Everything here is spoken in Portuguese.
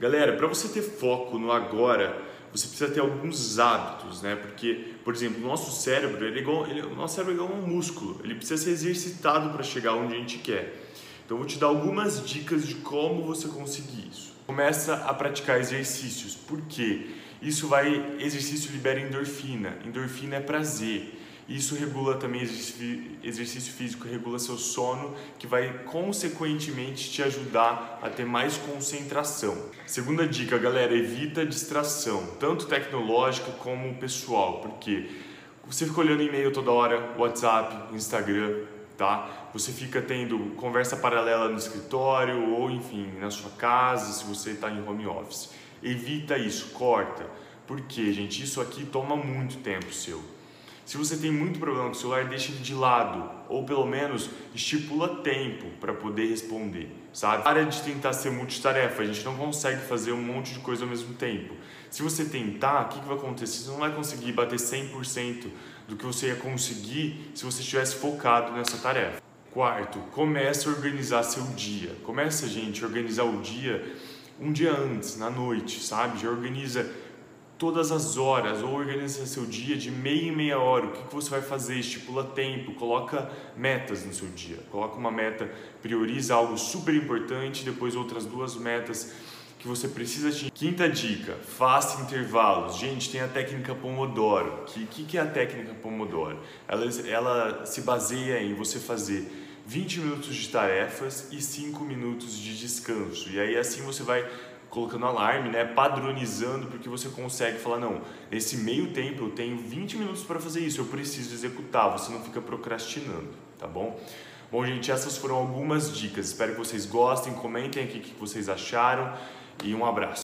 Galera, para você ter foco no agora, você precisa ter alguns hábitos, né? Porque, por exemplo, o nosso cérebro, ele é igual, ele, o nosso cérebro é igual um músculo, ele precisa ser exercitado para chegar onde a gente quer. Então, eu vou te dar algumas dicas de como você conseguir isso. Começa a praticar exercícios. Por quê? Isso vai, exercício libera endorfina. Endorfina é prazer. Isso regula também exercício físico, regula seu sono, que vai consequentemente te ajudar a ter mais concentração. Segunda dica, galera, evita distração, tanto tecnológica como pessoal, porque você fica olhando e-mail toda hora, WhatsApp, Instagram, tá? Você fica tendo conversa paralela no escritório ou, enfim, na sua casa, se você está em home office. Evita isso, corta. Porque, gente, isso aqui toma muito tempo seu. Se você tem muito problema com o celular, deixa ele de lado, ou pelo menos estipula tempo para poder responder, sabe? Para de tentar ser multitarefa, a gente não consegue fazer um monte de coisa ao mesmo tempo. Se você tentar, o que, que vai acontecer? Você não vai conseguir bater 100% do que você ia conseguir se você estivesse focado nessa tarefa. Quarto, comece a organizar seu dia. Começa, gente, a organizar o dia um dia antes, na noite, sabe? Já organiza todas as horas ou organiza seu dia de meia em meia hora. O que, que você vai fazer? Estipula tempo, coloca metas no seu dia. Coloca uma meta, prioriza algo super importante, depois outras duas metas que você precisa de. Quinta dica, faça intervalos. Gente, tem a técnica Pomodoro. O que, que, que é a técnica Pomodoro? Ela, ela se baseia em você fazer 20 minutos de tarefas e 5 minutos de descanso. E aí assim você vai colocando alarme, né, padronizando, porque você consegue falar, não, nesse meio tempo eu tenho 20 minutos para fazer isso, eu preciso executar, você não fica procrastinando, tá bom? Bom, gente, essas foram algumas dicas, espero que vocês gostem, comentem aqui o que vocês acharam e um abraço.